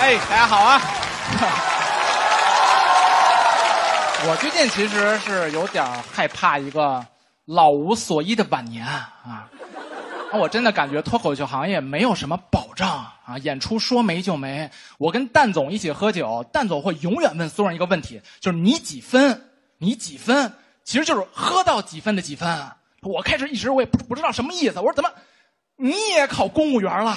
哎，大家好啊！我最近其实是有点害怕一个老无所依的晚年啊。我真的感觉脱口秀行业没有什么保障啊，演出说没就没。我跟蛋总一起喝酒，蛋总会永远问所有人一个问题，就是你几分？你几分？其实就是喝到几分的几分。我开始一直我也不不知道什么意思，我说怎么你也考公务员了？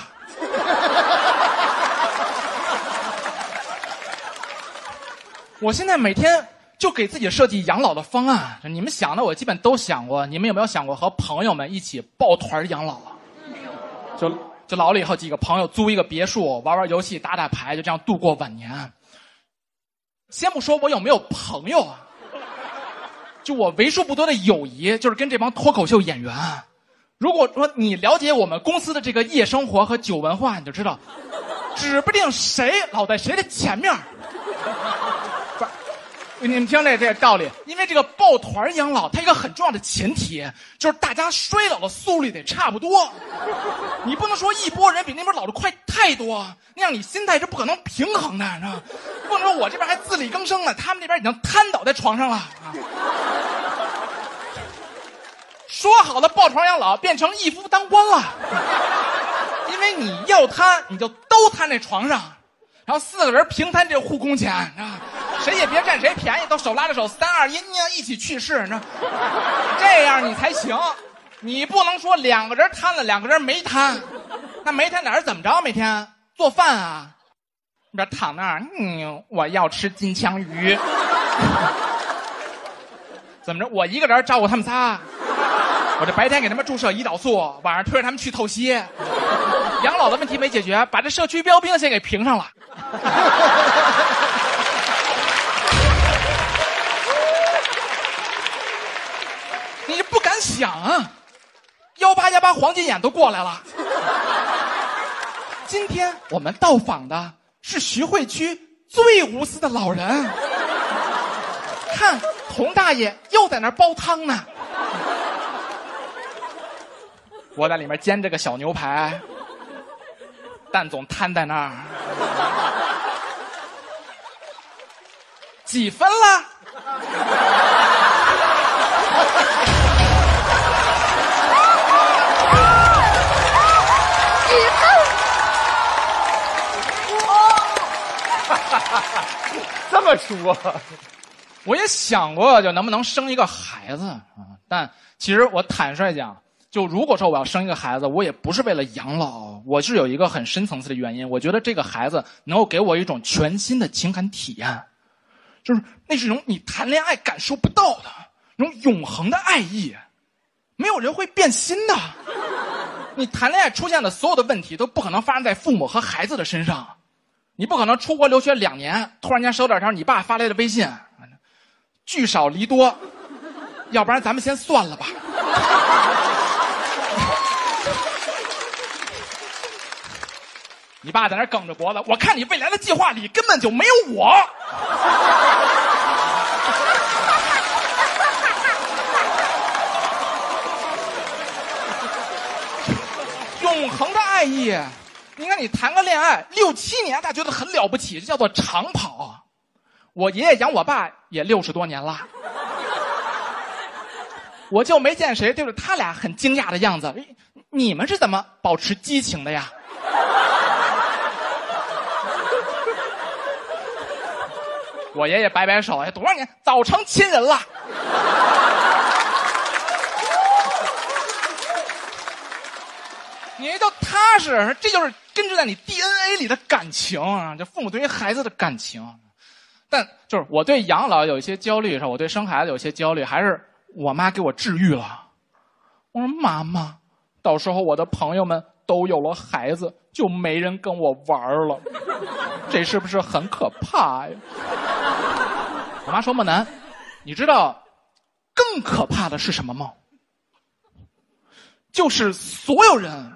我现在每天就给自己设计养老的方案，你们想的我基本都想过。你们有没有想过和朋友们一起抱团养老啊？就就老了以后几个朋友租一个别墅，玩玩游戏，打打牌，就这样度过晚年。先不说我有没有朋友啊，就我为数不多的友谊，就是跟这帮脱口秀演员。如果说你了解我们公司的这个夜生活和酒文化，你就知道，指不定谁老在谁的前面。你们听这这道理，因为这个抱团养老，它一个很重要的前提就是大家衰老的速率得差不多。你不能说一波人比那边老的快太多，那样你心态是不可能平衡的，知道吗？不能说我这边还自力更生呢，他们那边已经瘫倒在床上了。说好的抱团养老变成一夫当关了，因为你要瘫，你就都瘫在床上，然后四个人平摊这护工钱，啊。谁也别占谁便宜，都手拉着手，三二一，呢，一起去世，你知道？这样你才行。你不能说两个人摊了，两个人没摊。那没摊哪是怎么着？每天做饭啊，你这躺那儿，嗯，我要吃金枪鱼。怎么着？我一个人照顾他们仨。我这白天给他们注射胰岛素，晚上推着他们去透析。养老的问题没解决，把这社区标兵先给评上了。你不敢想啊！幺八幺八黄金眼都过来了。今天我们到访的是徐汇区最无私的老人。看，童大爷又在那煲汤呢。我在里面煎着个小牛排，蛋总瘫在那儿。几分了？这么说，我也想过，就能不能生一个孩子啊？但其实我坦率讲，就如果说我要生一个孩子，我也不是为了养老，我是有一个很深层次的原因。我觉得这个孩子能够给我一种全新的情感体验，就是那是一种你谈恋爱感受不到的那种永恒的爱意。没有人会变心的，你谈恋爱出现的所有的问题都不可能发生在父母和孩子的身上。你不可能出国留学两年，突然间收到条你爸发来的微信，聚少离多，要不然咱们先算了吧。你爸在那梗着脖子，我看你未来的计划里根本就没有我。永恒的爱意。你看，你谈个恋爱六七年，他觉得很了不起，这叫做长跑。我爷爷养我爸也六十多年了，我就没见谁对着他俩很惊讶的样子。你们是怎么保持激情的呀？我爷爷摆摆手，哎，多少年早成亲人了。你就踏实，这就是根植在你 DNA 里的感情啊！就父母对于孩子的感情，但就是我对养老有一些焦虑，是吧？我对生孩子有些焦虑，还是我妈给我治愈了。我说妈妈，到时候我的朋友们都有了孩子，就没人跟我玩了，这是不是很可怕呀？我妈说不难，你知道更可怕的是什么吗？就是所有人。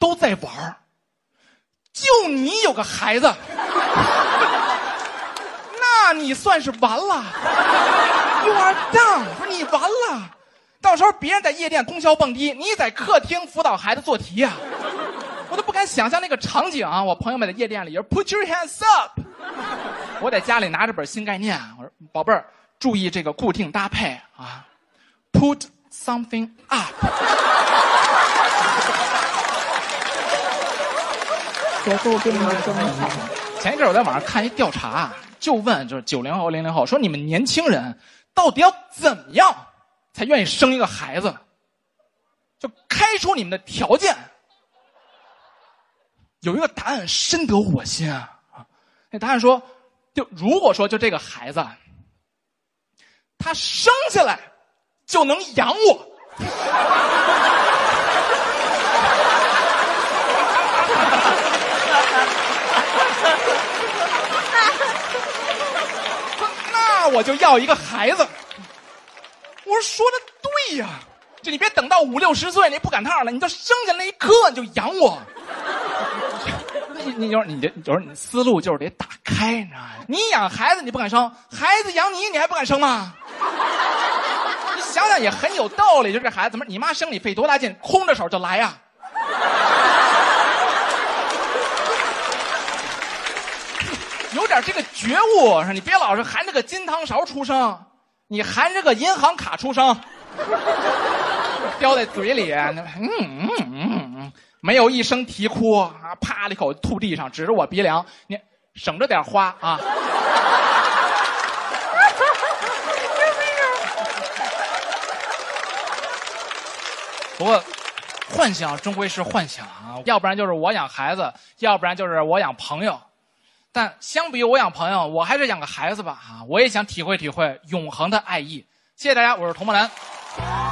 都在玩就你有个孩子，那你算是完了。You are done，说你完了。到时候别人在夜店通宵蹦迪，你在客厅辅导孩子做题呀，我都不敢。想象那个场景啊！我朋友们在夜店里，Put your hands up。我在家里拿着本新概念，我说宝贝儿，注意这个固定搭配啊，Put something up。结构并没有这么好。前一阵我在网上看一调查，就问就是九零后、零零后，说你们年轻人到底要怎么样才愿意生一个孩子？就开出你们的条件。有一个答案深得我心啊！那答案说，就如果说就这个孩子，他生下来就能养我。那我就要一个孩子。我说说的对呀，就你别等到五六十岁你不赶趟了，你就生下那一刻你就养我。你你就是你这就是你思路就是得打开，你知道吗？你养孩子你不敢生，孩子养你你还不敢生吗？你想想也很有道理，就这孩子怎么你妈生你费多大劲，空着手就来呀？有点这个觉悟，是你别老是含着个金汤勺出生，你含着个银行卡出生，叼在嘴里，嗯嗯嗯嗯，没有一声啼哭啊，啪的一口吐地上，指着我鼻梁，你省着点花啊。不过，幻想终归是幻想啊，要不然就是我养孩子，要不然就是我养朋友。但相比于我养朋友，我还是养个孩子吧啊！我也想体会体会永恒的爱意。谢谢大家，我是童梦兰。